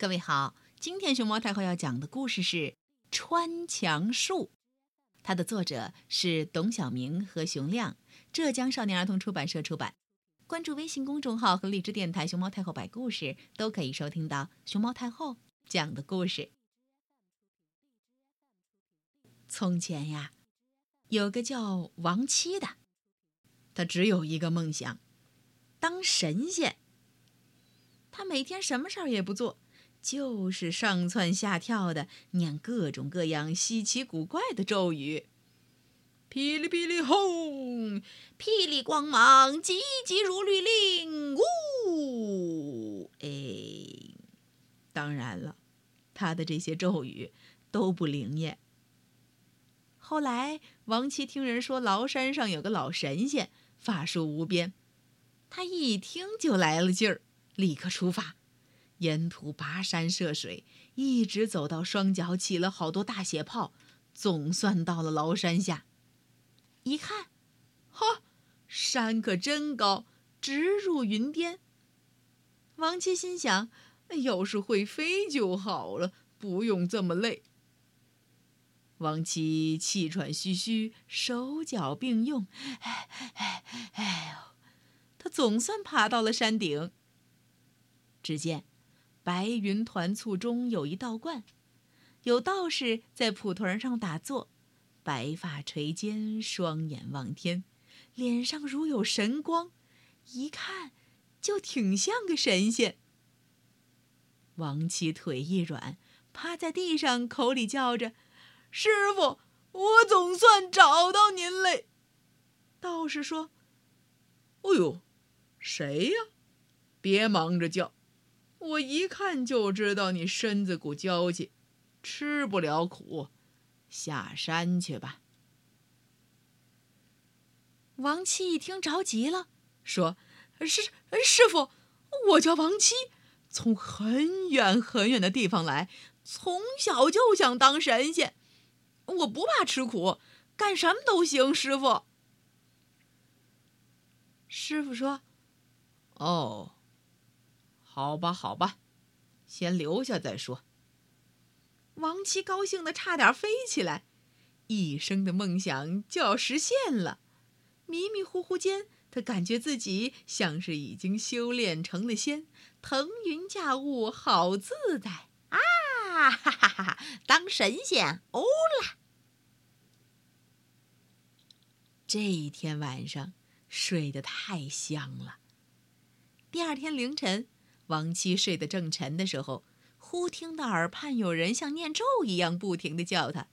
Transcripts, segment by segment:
各位好，今天熊猫太后要讲的故事是《穿墙术》，它的作者是董晓明和熊亮，浙江少年儿童出版社出版。关注微信公众号和荔枝电台“熊猫太后摆故事”，都可以收听到熊猫太后讲的故事。从前呀，有个叫王七的，他只有一个梦想，当神仙。他每天什么事儿也不做。就是上蹿下跳的念各种各样稀奇古怪的咒语，霹雳霹雳轰，霹雳光芒，急急如律令，呜！哎，当然了，他的这些咒语都不灵验。后来，王七听人说崂山上有个老神仙，法术无边，他一听就来了劲儿，立刻出发。沿途跋山涉水，一直走到双脚起了好多大血泡，总算到了崂山下。一看，呵，山可真高，直入云巅。王七心想：要是会飞就好了，不用这么累。王七气喘吁吁，手脚并用，哎哎哎呦，他总算爬到了山顶。只见。白云团簇中有一道观，有道士在蒲团上打坐，白发垂肩，双眼望天，脸上如有神光，一看就挺像个神仙。王七腿一软，趴在地上，口里叫着：“师傅，我总算找到您嘞！”道士说：“哎呦，谁呀？别忙着叫。”我一看就知道你身子骨娇气，吃不了苦，下山去吧。王七一听着急了，说：“师师傅，我叫王七，从很远很远的地方来，从小就想当神仙，我不怕吃苦，干什么都行。”师傅，师傅说：“哦。”好吧，好吧，先留下再说。王七高兴的差点飞起来，一生的梦想就要实现了。迷迷糊糊间，他感觉自己像是已经修炼成了仙，腾云驾雾，好自在啊！哈哈哈哈！当神仙欧啦！这一天晚上睡得太香了。第二天凌晨。王七睡得正沉的时候，忽听到耳畔有人像念咒一样不停地叫他：“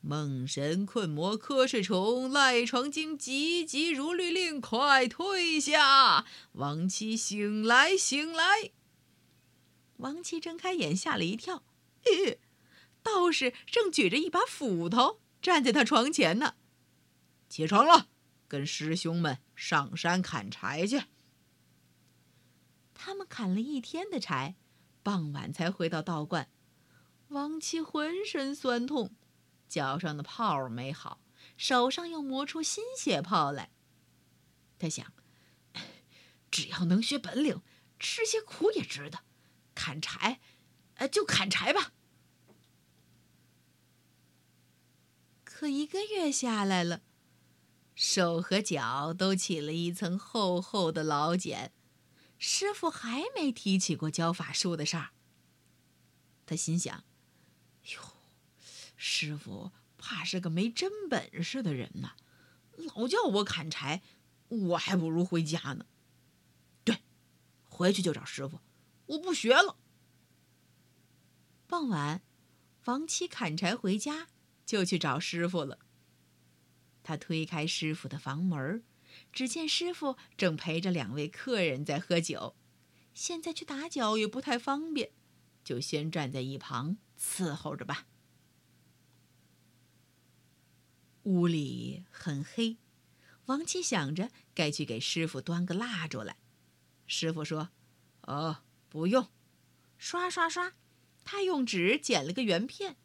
梦神困魔瞌睡虫，赖床精急急如律令，快退下！王七醒来，醒来！”王七睁开眼，吓了一跳，嘿，道士正举着一把斧头站在他床前呢。起床了，跟师兄们上山砍柴去。他们砍了一天的柴，傍晚才回到道观。王七浑身酸痛，脚上的泡没好，手上又磨出新血泡来。他想，只要能学本领，吃些苦也值得。砍柴，呃，就砍柴吧。可一个月下来了，手和脚都起了一层厚厚的老茧。师傅还没提起过教法术的事儿。他心想：“哟，师傅怕是个没真本事的人呐，老叫我砍柴，我还不如回家呢。对，回去就找师傅，我不学了。”傍晚，王七砍柴回家，就去找师傅了。他推开师傅的房门只见师傅正陪着两位客人在喝酒，现在去打搅也不太方便，就先站在一旁伺候着吧。屋里很黑，王七想着该去给师傅端个蜡烛来。师傅说：“哦，不用。”刷刷刷，他用纸剪了个圆片，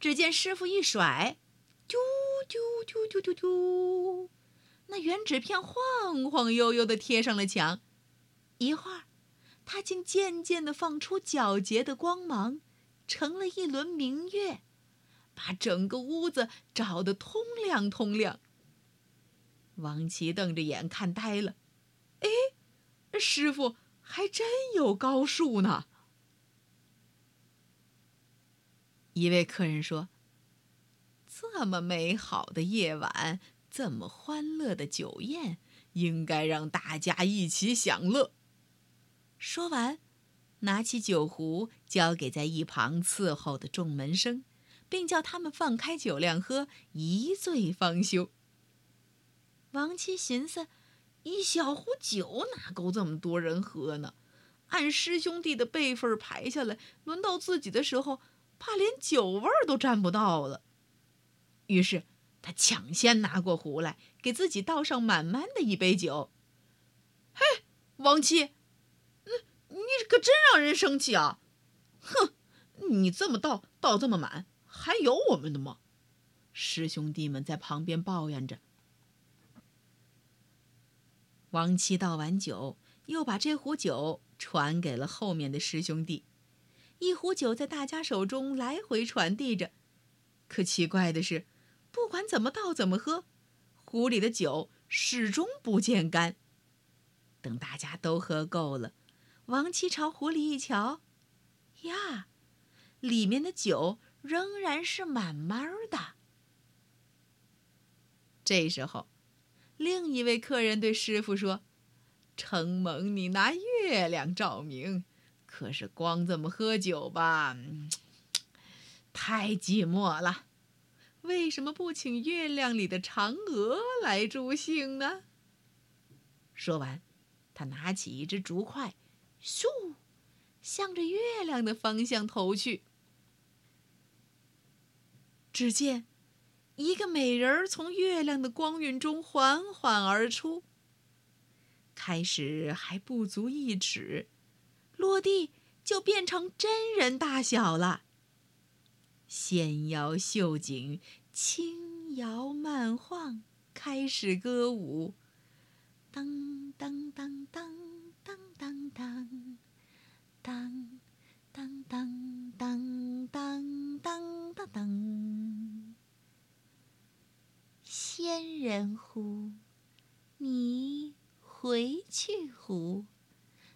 只见师傅一甩，啾啾啾啾啾啾。那圆纸片晃晃悠悠地贴上了墙，一会儿，它竟渐渐地放出皎洁的光芒，成了一轮明月，把整个屋子照得通亮通亮。王琦瞪着眼看呆了，哎，师傅还真有高数呢。一位客人说：“这么美好的夜晚，这么欢乐的酒宴，应该让大家一起享乐。”说完，拿起酒壶交给在一旁伺候的众门生，并叫他们放开酒量喝，一醉方休。王七寻思：一小壶酒哪够这么多人喝呢？按师兄弟的辈分排下来，轮到自己的时候。怕连酒味儿都沾不到了，于是他抢先拿过壶来，给自己倒上满满的一杯酒。嘿，王七，你你可真让人生气啊！哼，你这么倒，倒这么满，还有我们的吗？师兄弟们在旁边抱怨着。王七倒完酒，又把这壶酒传给了后面的师兄弟。一壶酒在大家手中来回传递着，可奇怪的是，不管怎么倒怎么喝，壶里的酒始终不见干。等大家都喝够了，王七朝壶里一瞧，呀，里面的酒仍然是满满的。这时候，另一位客人对师傅说：“承蒙你拿月亮照明。”可是光这么喝酒吧，太寂寞了。为什么不请月亮里的嫦娥来助兴呢？说完，他拿起一只竹筷，咻，向着月亮的方向投去。只见一个美人儿从月亮的光晕中缓缓而出，开始还不足一尺。落地就变成真人大小了。纤腰秀颈，轻摇慢晃，开始歌舞。当当当当当当当，当当当当当当当当。仙人湖，你回去湖。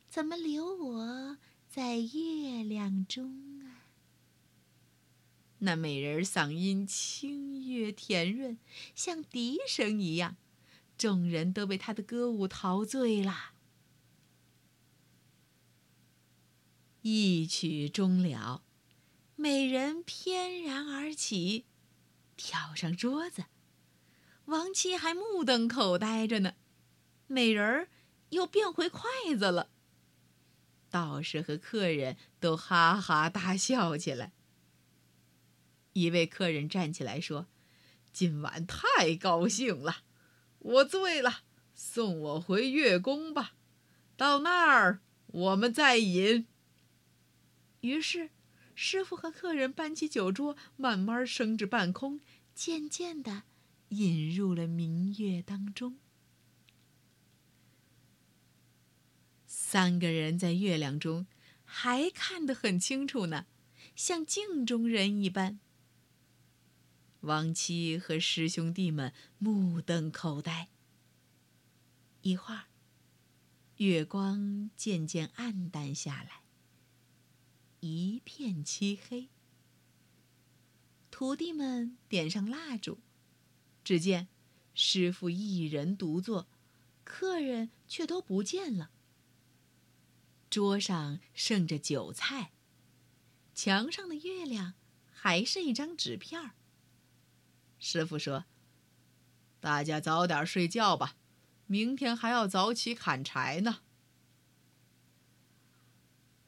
怎么留我在月亮中？那美人嗓音清越甜润，像笛声一样，众人都被她的歌舞陶醉了。一曲终了，美人翩然而起，跳上桌子。王七还目瞪口呆着呢，美人儿又变回筷子了。道士和客人都哈哈大笑起来。一位客人站起来说：“今晚太高兴了，我醉了，送我回月宫吧，到那儿我们再饮。”于是，师傅和客人搬起酒桌，慢慢升至半空，渐渐的引入了明月当中。三个人在月亮中，还看得很清楚呢，像镜中人一般。王七和师兄弟们目瞪口呆。一会儿，月光渐渐暗淡下来，一片漆黑。徒弟们点上蜡烛，只见师傅一人独坐，客人却都不见了。桌上剩着酒菜，墙上的月亮还是一张纸片儿。师傅说：“大家早点睡觉吧，明天还要早起砍柴呢。”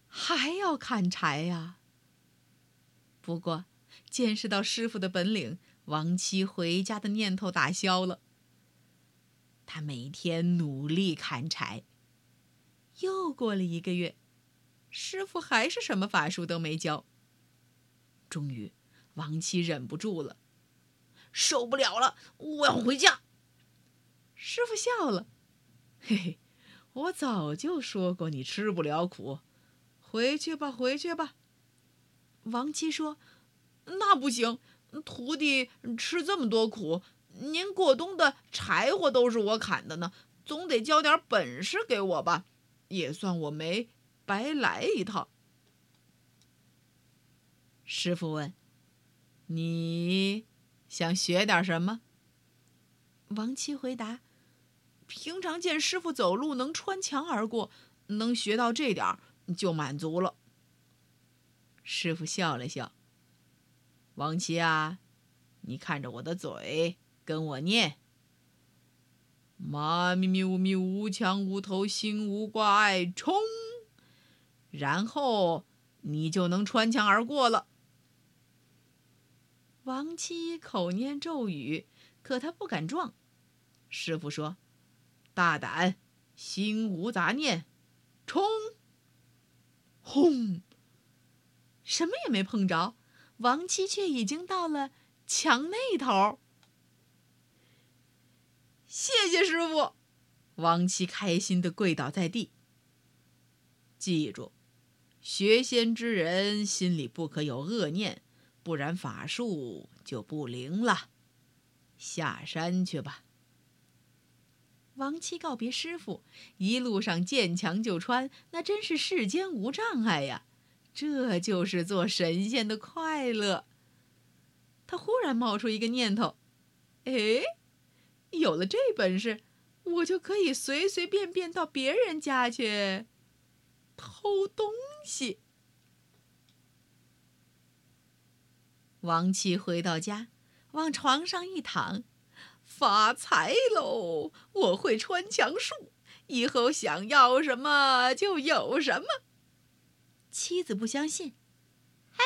还要砍柴呀？不过见识到师傅的本领，王七回家的念头打消了。他每天努力砍柴。又过了一个月，师傅还是什么法术都没教。终于，王七忍不住了，受不了了，我要回家。师傅笑了，嘿嘿，我早就说过你吃不了苦，回去吧，回去吧。王七说：“那不行，徒弟吃这么多苦，您过冬的柴火都是我砍的呢，总得教点本事给我吧，也算我没白来一趟。”师傅问：“你想学点什么？”王七回答。平常见师傅走路能穿墙而过，能学到这点就满足了。师傅笑了笑：“王七啊，你看着我的嘴，跟我念：‘妈咪咪呜咪无墙无头心无挂碍，冲！’然后你就能穿墙而过了。”王七口念咒语，可他不敢撞。师傅说。大胆，心无杂念，冲！轰！什么也没碰着，王七却已经到了墙那头。谢谢师傅，王七开心的跪倒在地。记住，学仙之人心里不可有恶念，不然法术就不灵了。下山去吧。王七告别师傅，一路上见墙就穿，那真是世间无障碍呀！这就是做神仙的快乐。他忽然冒出一个念头：哎，有了这本事，我就可以随随便便到别人家去偷东西。王七回到家，往床上一躺。发财喽！我会穿墙术，以后想要什么就有什么。妻子不相信，嘿，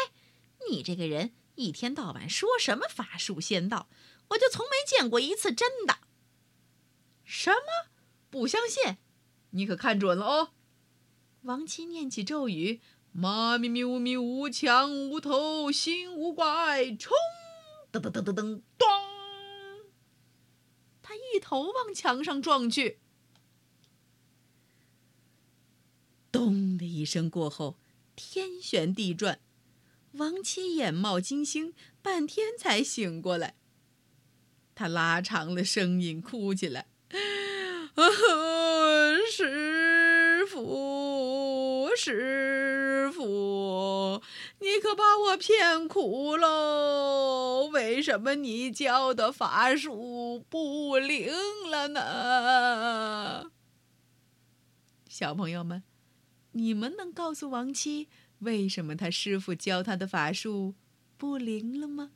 你这个人一天到晚说什么法术仙道，我就从没见过一次真的。什么？不相信？你可看准了哦！王七念起咒语：“妈咪咪呜咪无墙无头心无怪，冲！”噔噔噔噔噔，咚！一头往墙上撞去，咚的一声过后，天旋地转，王七眼冒金星，半天才醒过来。他拉长了声音哭起来：“ 啊师傅，师傅，你可把我骗苦喽！为什么你教的法术不灵了呢？”小朋友们，你们能告诉王七，为什么他师傅教他的法术不灵了吗？